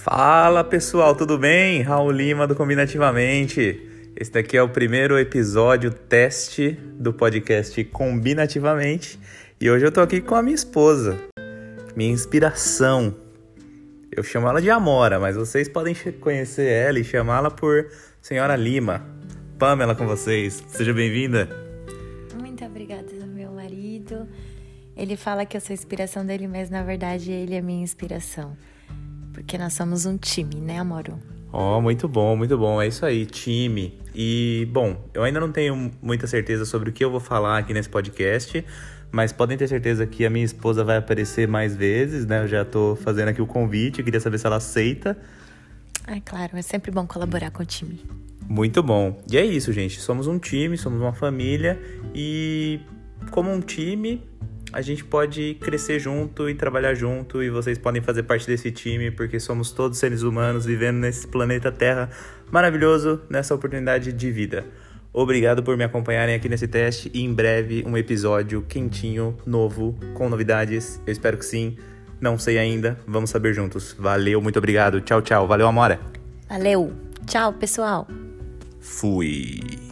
Fala pessoal, tudo bem? Raul Lima do Combinativamente. Este aqui é o primeiro episódio teste do podcast Combinativamente e hoje eu tô aqui com a minha esposa, minha inspiração. Eu chamo ela de Amora, mas vocês podem conhecer ela e chamá-la por Senhora Lima. Pamela com vocês, seja bem-vinda. Muito obrigada, meu marido. Ele fala que eu sou a inspiração dele, mas na verdade ele é minha inspiração. Porque nós somos um time, né, Amoro? Oh, muito bom, muito bom. É isso aí, time. E, bom, eu ainda não tenho muita certeza sobre o que eu vou falar aqui nesse podcast, mas podem ter certeza que a minha esposa vai aparecer mais vezes, né? Eu já tô fazendo aqui o convite, queria saber se ela aceita. Ah, claro, é sempre bom colaborar com o time. Muito bom. E é isso, gente. Somos um time, somos uma família e, como um time, a gente pode crescer junto e trabalhar junto e vocês podem fazer parte desse time porque somos todos seres humanos vivendo nesse planeta Terra maravilhoso, nessa oportunidade de vida. Obrigado por me acompanharem aqui nesse teste e em breve um episódio quentinho, novo, com novidades. Eu espero que sim. Não sei ainda, vamos saber juntos. Valeu, muito obrigado. Tchau, tchau. Valeu, Amora. Valeu. Tchau, pessoal. Fui.